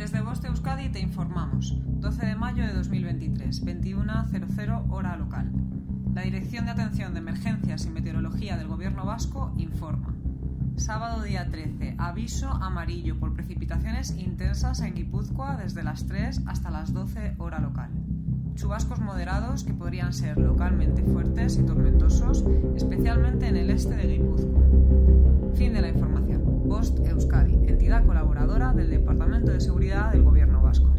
Desde Voz Euskadi te informamos. 12 de mayo de 2023, 21.00 hora local. La Dirección de Atención de Emergencias y Meteorología del Gobierno Vasco informa. Sábado día 13, aviso amarillo por precipitaciones intensas en Guipúzcoa desde las 3 hasta las 12 hora local. Chubascos moderados que podrían ser localmente fuertes y tormentosos, especialmente en el este de Guipúzcoa. Fin de la información. Post Euskadi, entidad colaboradora del Departamento Seguridad del Gobierno vasco.